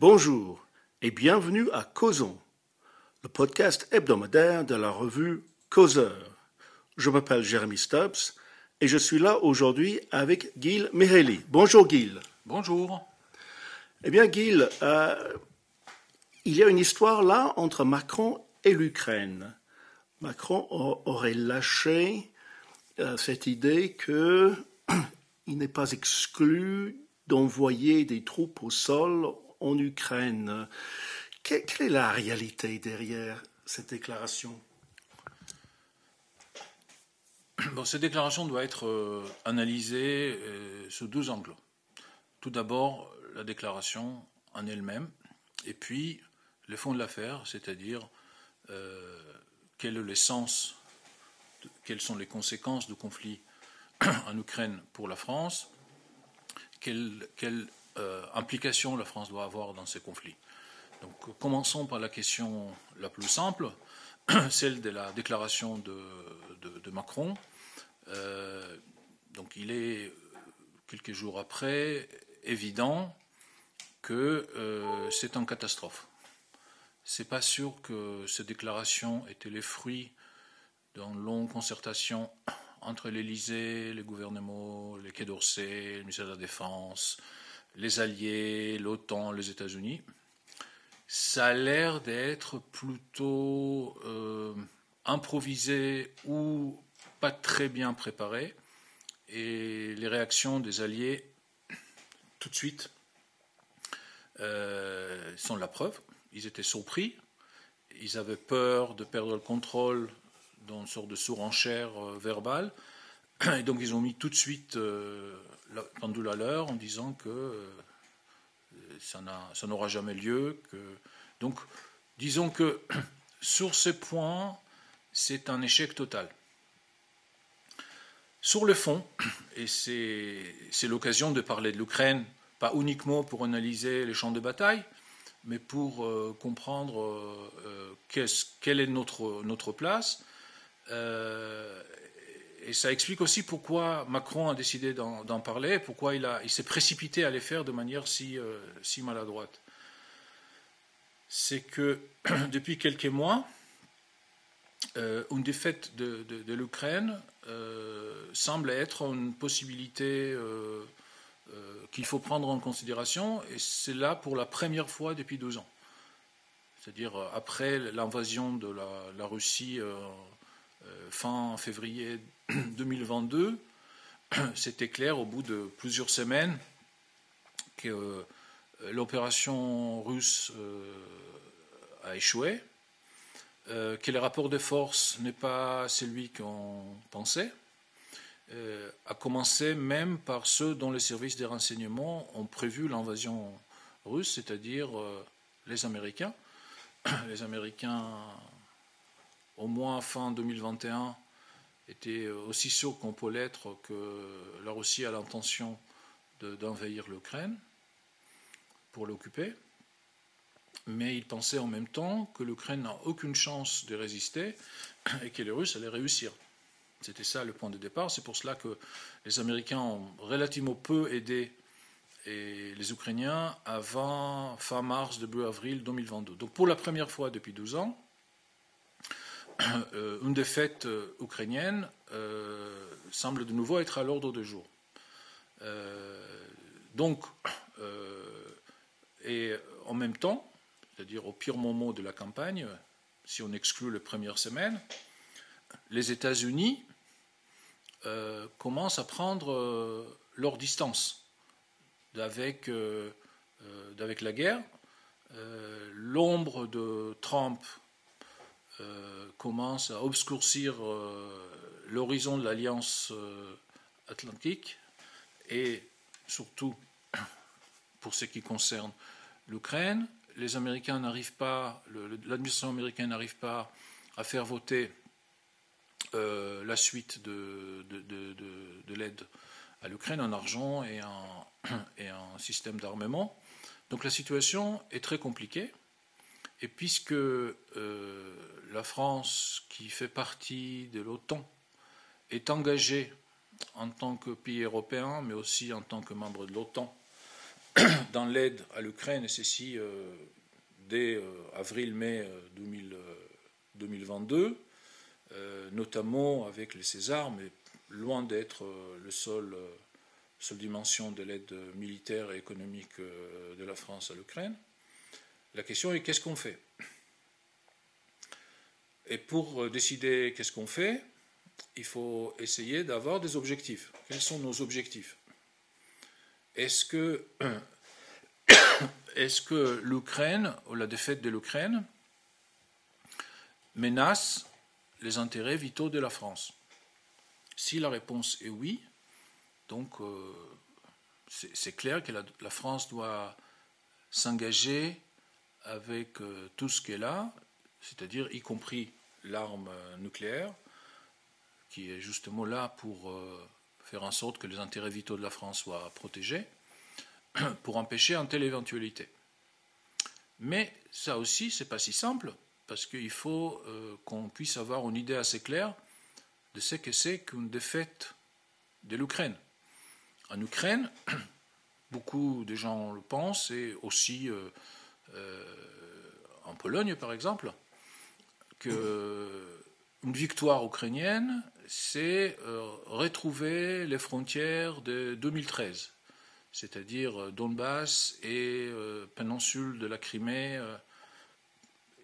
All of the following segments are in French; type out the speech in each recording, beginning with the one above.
Bonjour et bienvenue à Causons, le podcast hebdomadaire de la revue Causeur. Je m'appelle Jérémy Stubbs et je suis là aujourd'hui avec Gil Mihaly. Bonjour Gil. Bonjour. Eh bien Gil, euh, il y a une histoire là entre Macron et l'Ukraine. Macron aurait lâché euh, cette idée qu'il n'est pas exclu d'envoyer des troupes au sol en Ukraine. Quelle, est la réalité derrière cette déclaration? Bon, Cette déclaration doit être euh, analysée euh, sous deux angles. Tout d'abord, la déclaration en elle-même, et puis le fond de l'affaire, c'est-à-dire euh, quel est l'essence, quelles sont les conséquences du conflit en Ukraine pour la France, quelle, quelle euh, implication la France doit avoir dans ces conflits. Donc, commençons par la question la plus simple, celle de la déclaration de, Macron. Euh, donc, il est quelques jours après évident que euh, c'est une catastrophe. C'est pas sûr que cette déclaration était les fruits d'une longue concertation entre l'Élysée, les gouvernements, les Quai d'Orsay, le ministère de la Défense, les Alliés, l'OTAN, les États-Unis, ça a l'air d'être plutôt euh, improvisé ou pas très bien préparé. Et les réactions des Alliés, tout de suite, euh, sont la preuve. Ils étaient surpris, ils avaient peur de perdre le contrôle dans une sorte de surenchère euh, verbale. Et donc ils ont mis tout de suite la pendule à l'heure en disant que euh, ça n'aura jamais lieu. Donc, disons que sur ces points, c'est un échec total. Sur le fond, et c'est l'occasion de parler de l'Ukraine, pas uniquement pour analyser les champs de bataille, mais pour euh, comprendre euh, quelle est notre place et ça explique aussi pourquoi Macron a décidé d'en parler, pourquoi il, s'est précipité à les faire de manière si, euh, maladroite. C'est que depuis quelques mois, euh, une défaite de, l'Ukraine euh, semble être une possibilité qu'il faut prendre en considération, et c'est là pour la première fois depuis deux ans. C'est-à-dire après l'invasion de la Russie fin février 2022, c'était clair au bout de plusieurs semaines que euh, l'opération russe euh, a échoué, euh, que le rapport de force n'est pas celui qu'on pensait, a commencé même par ceux dont les services des renseignements ont prévu l'invasion russe, c'est-à-dire les Américains. Les Américains, au moins fin 2021, était aussi sûr qu'on peut l'être que la Russie a l'intention d'envahir l'Ukraine pour l'occuper. Mais il pensait en même temps que l'Ukraine n'a aucune chance de résister et que les Russes allaient réussir. C'était ça le point de départ. C'est pour cela que les Américains ont relativement peu aidé les Ukrainiens avant fin mars, début avril 2022. Donc pour la première fois depuis 12 ans, euh, une défaite euh, ukrainienne euh, semble de nouveau être à l'ordre du jour. donc, et en même temps, c'est-à-dire au pire moment de la campagne, si on exclut les premières semaines, les États-Unis commencent à prendre leur distance avec, avec la guerre. L'ombre de Trump euh, commence à obscurcir euh, l'horizon de l'Alliance euh, atlantique et surtout pour ce qui concerne l'Ukraine. Les Américains n'arrivent pas, l'administration américaine n'arrive pas à faire voter la suite de, de, l'aide à l'Ukraine en argent et en, et système d'armement. Donc la situation est très compliquée. Et puisque euh, la France, qui fait partie de l'OTAN, est engagée en tant que pays européen, mais aussi en tant que membre de l'OTAN, dans l'aide à l'Ukraine, et ceci dès avril-mai 2022, notamment avec les Césars, mais loin d'être le seul seule dimension de l'aide militaire et économique de la France à l'Ukraine. La question est qu'est-ce qu'on fait? Et pour décider qu'est-ce qu'on fait, il faut essayer d'avoir des objectifs. Quels sont nos objectifs? Est-ce que, est que l'Ukraine, ou la défaite de l'Ukraine, menace les intérêts vitaux de la France? Si la réponse est oui, donc euh, c'est clair que la, France doit s'engager avec euh, tout ce qu'elle a, c'est-à-dire y compris l'arme nucléaire, qui est justement là pour euh, faire en sorte que les intérêts vitaux de la France soient protégés, pour empêcher une telle éventualité. Mais ça aussi, c'est pas si simple, parce qu'il faut euh, qu'on puisse avoir une idée assez claire de ce que c'est qu'une défaite de l'Ukraine. En Ukraine, beaucoup de gens le pensent, et aussi euh, en Pologne par exemple, que une victoire ukrainienne, c'est euh, retrouver les frontières de 2013, c'est-à-dire euh, Donbass et euh, péninsule de la Crimée.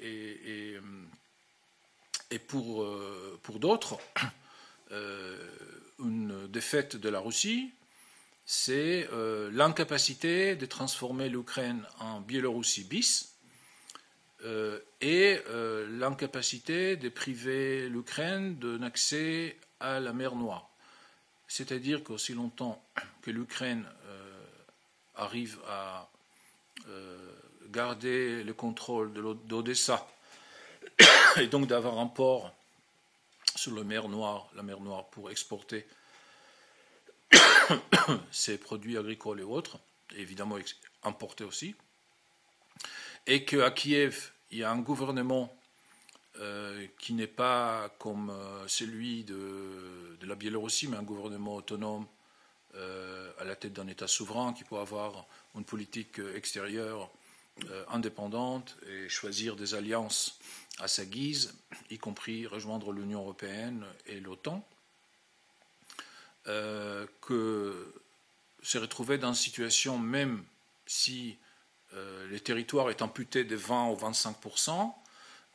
et, pour, d'autres, une défaite de la Russie, c'est l'incapacité de transformer l'Ukraine en Biélorussie bis, et euh, l'incapacité de priver l'Ukraine d'un accès à la mer Noire. C'est-à-dire qu'aussi longtemps que l'Ukraine euh, arrive à garder le contrôle d'Odessa et donc d'avoir un port sur la mer Noire, la mer Noire pour exporter ses produits agricoles et autres, évidemment importer aussi, et qu'à Kiev, il y a un gouvernement euh, qui n'est pas comme euh, celui de, la Biélorussie, mais un gouvernement autonome euh, à la tête d'un État souverain qui peut avoir une politique extérieure indépendante et choisir des alliances à sa guise, y compris rejoindre l'Union européenne et l'OTAN, que se retrouver dans une situation, même si euh, les territoires est amputé de 20 ou 25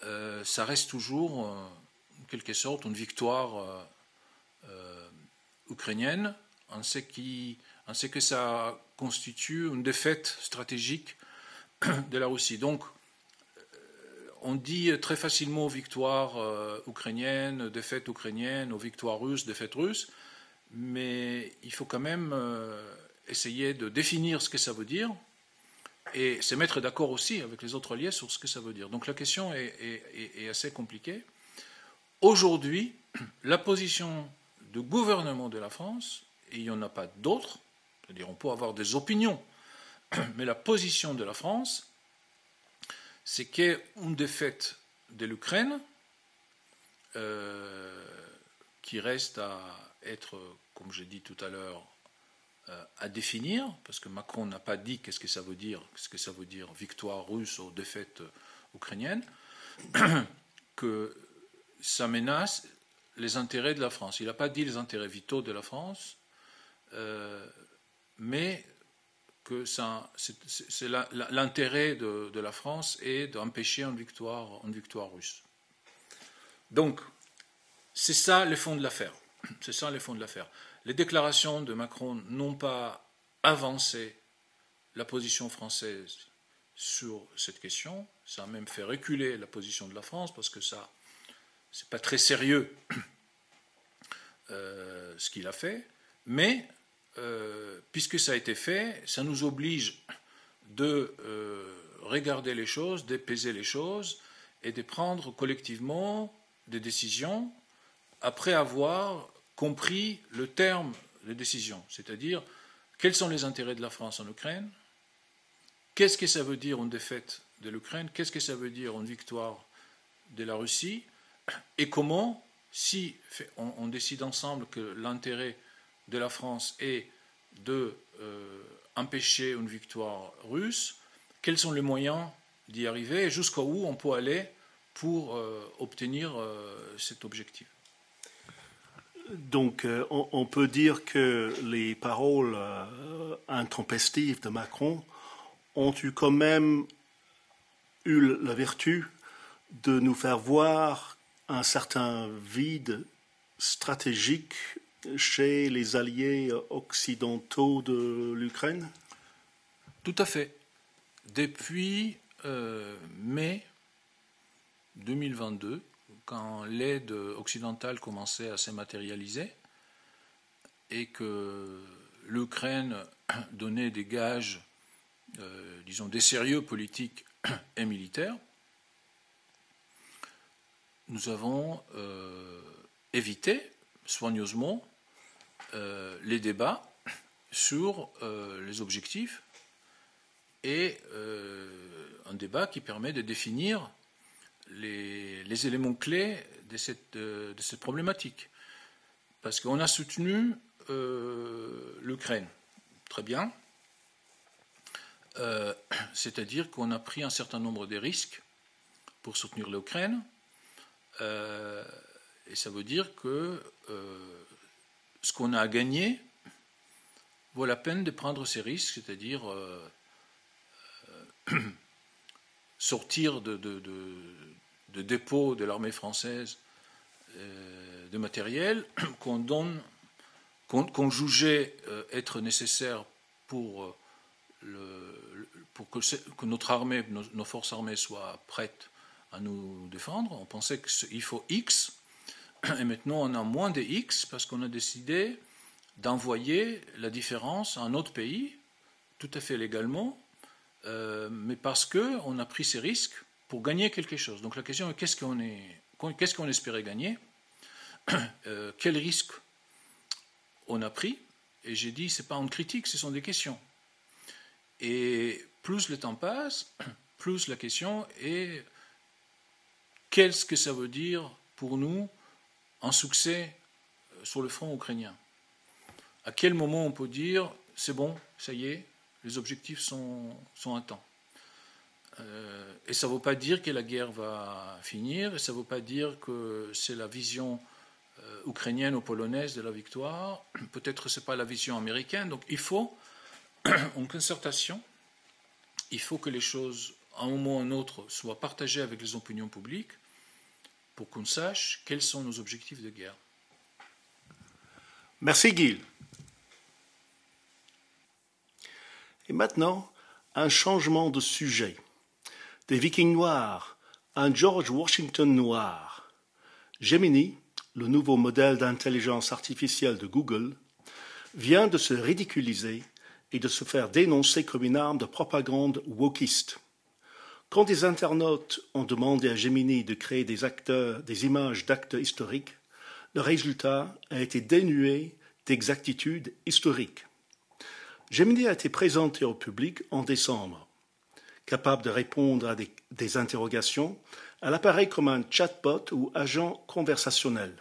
euh, ça reste toujours, euh, en quelque sorte, une victoire ukrainienne, en ce, que ça constitue une défaite stratégique de la Russie. Donc, on dit très facilement victoire ukrainienne, défaite ukrainienne, ou victoire russe, défaite russe, mais il faut quand même essayer de définir ce que ça veut dire et se mettre d'accord aussi avec les autres alliés sur ce que ça veut dire. Donc la question est, assez compliquée. Aujourd'hui, la position du gouvernement de la France, et il n'y en a pas d'autres, c'est-à-dire on peut avoir des opinions, mais la position de la France, c'est qu'une défaite de l'Ukraine, euh, qui reste à être, comme j'ai dit tout à l'heure, à définir, parce que Macron n'a pas dit qu'est-ce que ça veut dire, qu'est-ce que ça veut dire victoire russe ou défaite euh, ukrainienne, que ça menace les intérêts de la France. Il n'a pas dit les intérêts vitaux de la France, euh, mais que c'est l'intérêt de, la France est d'empêcher une victoire russe. Donc, c'est ça le fond de l'affaire. C'est ça le fond de l'affaire. Les déclarations de Macron n'ont pas avancé la position française sur cette question. Ça a même fait reculer la position de la France parce que ça, c'est pas très sérieux euh, ce qu'il a fait. Mais euh, puisque ça a été fait, ça nous oblige de euh, regarder les choses, d'épaiser les choses et de prendre collectivement des décisions après avoir compris le terme de décision, c'est-à-dire quels sont les intérêts de la France en Ukraine, qu'est-ce que ça veut dire une défaite de l'Ukraine, qu'est-ce que ça veut dire une victoire de la Russie, et comment, si on, décide ensemble que l'intérêt de la France est de euh, une victoire russe, quels sont les moyens d'y arriver et jusqu'à où on peut aller pour euh, obtenir euh, cet objectif? Donc, euh, on, peut dire que les paroles intempestives de Macron ont eu quand même eu la vertu de nous faire voir un certain vide stratégique chez les alliés occidentaux de l'Ukraine Tout à fait. Depuis mai 2022, quand l'aide occidentale commençait à se matérialiser et que l'Ukraine donnait des gages, euh, disons, des sérieux politiques et militaires, nous avons euh, évité soigneusement euh, les débats sur les objectifs et un débat qui permet de définir les, éléments clés de cette, euh, de cette problématique. Parce qu'on a soutenu euh, l'Ukraine. Très bien. Euh, c'est-à-dire qu'on a pris un certain nombre de risques pour soutenir l'Ukraine. et ça veut dire que ce qu'on a à gagner vaut la peine de prendre ces risques, c'est-à-dire sortir de dépôt de l'armée française euh, de matériel qu'on donne, qu'on jugeait euh, être nécessaire pour, euh, le, que, notre armée, nos, forces armées soient prêtes à nous défendre. On pensait qu'il faut X, et maintenant on a moins de X parce qu'on a décidé d'envoyer la différence à un autre pays, tout à fait légalement, mais parce qu'on a pris ces risques pour gagner quelque chose. Donc la question est qu'est-ce qu'on espérait gagner? Euh, Quel risque on a pris? Et j'ai dit, c'est pas une critique, ce sont des questions. Et plus le temps passe, plus la question est qu'est-ce que ça veut dire pour nous un succès euh, sur le front ukrainien? À quel moment on peut dire c'est bon, ça y est, les objectifs sont, sont temps euh, et ça ne veut pas dire que la guerre va finir, et ça ne veut pas dire que c'est la vision euh, ukrainienne ou polonaise de la victoire. Peut-être ce n'est pas la vision américaine. Donc il faut une concertation. Il faut que les choses, à un moment ou à un autre, soient partagées avec les opinions publiques pour qu'on sache quels sont nos objectifs de guerre. Merci Guy. Et maintenant, un changement de sujet des Vikings noirs, un George Washington noir. Gemini, le nouveau modèle d'intelligence artificielle de Google, vient de se ridiculiser et de se faire dénoncer comme une arme de propagande wokiste. Quand des internautes ont demandé à Gemini de créer des acteurs, des images d'actes historiques, le résultat a été dénué d'exactitude historique. Gemini a été présenté au public en décembre capable de répondre à des, interrogations, elle apparaît comme un chatbot ou agent conversationnel.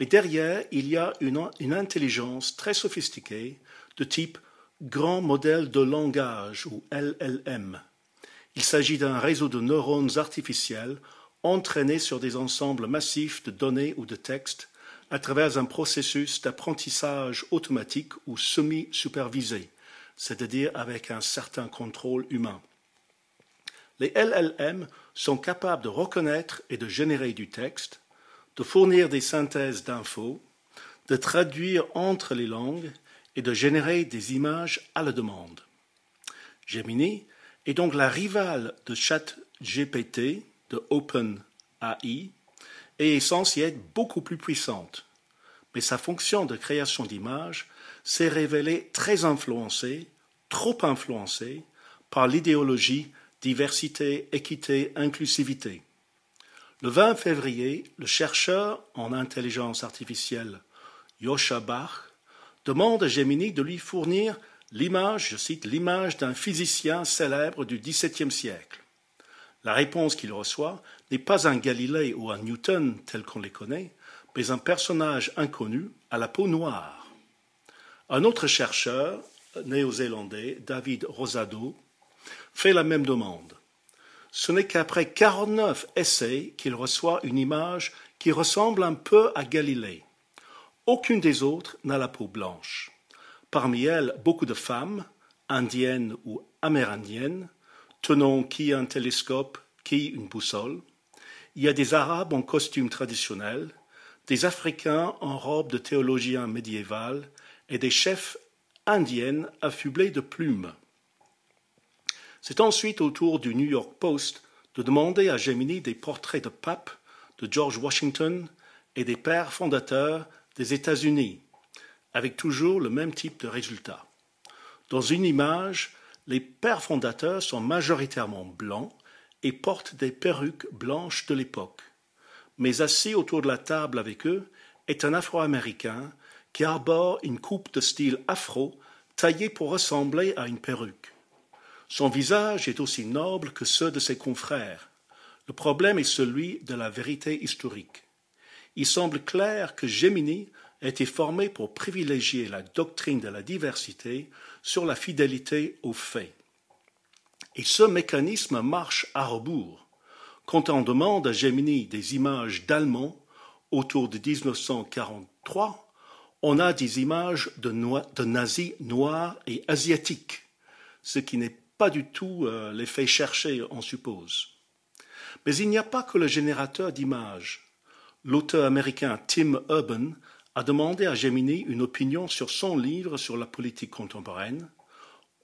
Mais derrière, il y a une, intelligence très sophistiquée de type grand modèle de langage ou LLM. Il s'agit d'un réseau de neurones artificiels entraînés sur des ensembles massifs de données ou de textes à travers un processus d'apprentissage automatique ou semi-supervisé, c'est-à-dire avec un certain contrôle humain. Les LLM sont capables de reconnaître et de générer du texte, de fournir des synthèses d'infos, de traduire entre les langues et de générer des images à la demande. Gemini est donc la rivale de ChatGPT de OpenAI et est censée être beaucoup plus puissante. Mais sa fonction de création d'images s'est révélée très influencée, trop influencée, par l'idéologie diversité, équité, inclusivité. Le 20 février, le chercheur en intelligence artificielle Yosha Bach demande à Gemini de lui fournir l'image, je cite, l'image d'un physicien célèbre du XVIIe siècle. La réponse qu'il reçoit n'est pas un Galilée ou un Newton tel qu'on les connaît, mais un personnage inconnu à la peau noire. Un autre chercheur, néo-zélandais David Rosado fait la même demande. Ce n'est qu'après 49 essais qu'il reçoit une image qui ressemble un peu à Galilée. Aucune des autres n'a la peau blanche. Parmi elles, beaucoup de femmes, indiennes ou amérindiennes, tenant qui un télescope, qui une boussole. Il y a des Arabes en costume traditionnel, des Africains en robe de théologien médiéval et des chefs indiennes affublés de plumes. C'est ensuite au tour du New York Post de demander à Gemini des portraits de papes, de George Washington et des pères fondateurs des États-Unis, avec toujours le même type de résultat. Dans une image, les pères fondateurs sont majoritairement blancs et portent des perruques blanches de l'époque. Mais assis autour de la table avec eux est un Afro-Américain qui arbore une coupe de style afro taillée pour ressembler à une perruque. Son visage est aussi noble que ceux de ses confrères. Le problème est celui de la vérité historique. Il semble clair que Gemini a été formé pour privilégier la doctrine de la diversité sur la fidélité aux faits. Et ce mécanisme marche à rebours. Quand on demande à Gemini des images d'Allemands autour de 1943, on a des images de, de nazis noirs et asiatiques, ce qui n'est pas du tout euh, l'effet cherché, on suppose. Mais il n'y a pas que le générateur d'images. L'auteur américain Tim Urban a demandé à Gemini une opinion sur son livre sur la politique contemporaine,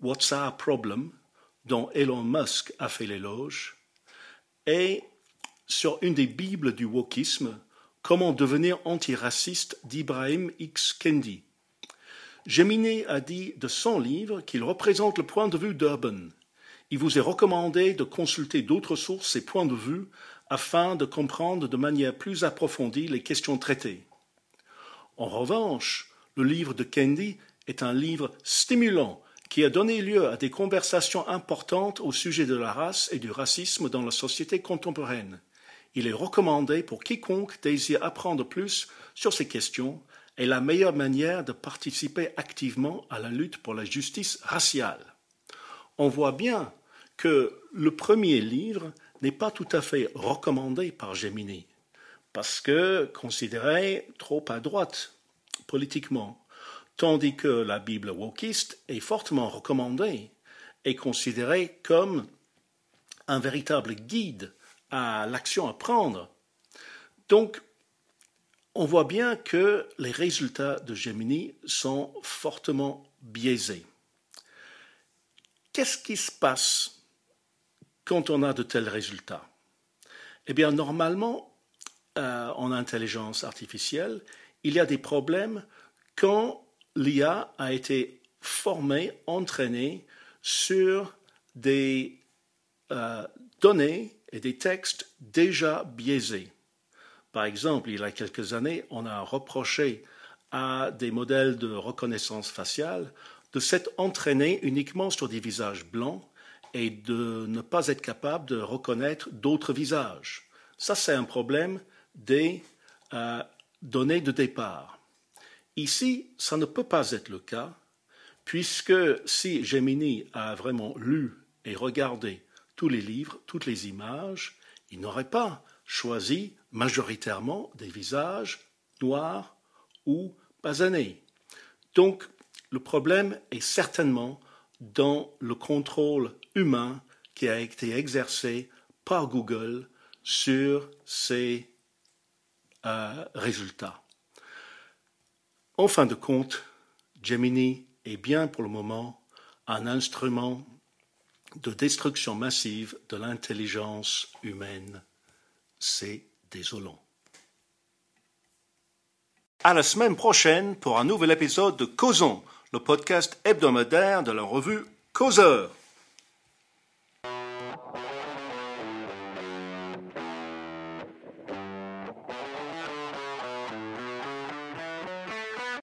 What's Our Problem, dont Elon Musk a fait l'éloge, et sur une des bibles du wokisme, Comment devenir antiraciste d'Ibrahim X. Kendi. Gemini a dit de son livre qu'il représente le point de vue d'Urban. Il vous est recommandé de consulter d'autres sources et points de vue afin de comprendre de manière plus approfondie les questions traitées. En revanche, le livre de Kendi est un livre stimulant qui a donné lieu à des conversations importantes au sujet de la race et du racisme dans la société contemporaine. Il est recommandé pour quiconque désire apprendre plus sur ces questions et la meilleure manière de participer activement à la lutte pour la justice raciale. On voit bien que le premier livre n'est pas tout à fait recommandé par Gemini, parce que considéré trop à droite politiquement, tandis que la Bible wokiste est fortement recommandée et considérée comme un véritable guide à l'action à prendre. Donc, on voit bien que les résultats de Gemini sont fortement biaisés. Qu'est-ce qui se passe quand on a de tels résultats? Eh bien, normalement, euh, en intelligence artificielle, il y a des problèmes quand l'IA a été formée, entraînée sur des euh, données et des textes déjà biaisés. Par exemple, il y a quelques années, on a reproché à des modèles de reconnaissance faciale de s'être entraînés uniquement sur des visages blancs et de ne pas être capable de reconnaître d'autres visages. Ça, c'est un problème des euh, données de départ. Ici, ça ne peut pas être le cas, puisque si Gemini a vraiment lu et regardé tous les livres, toutes les images, il n'aurait pas choisi majoritairement des visages noirs ou basanés. Donc, le problème est certainement dans le contrôle humain qui a été exercé par Google sur ces euh, résultats. En fin de compte, Gemini est bien pour le moment un instrument de destruction massive de l'intelligence humaine. C'est désolant. À la semaine prochaine pour un nouvel épisode de Causons, le podcast hebdomadaire de la revue Causeur.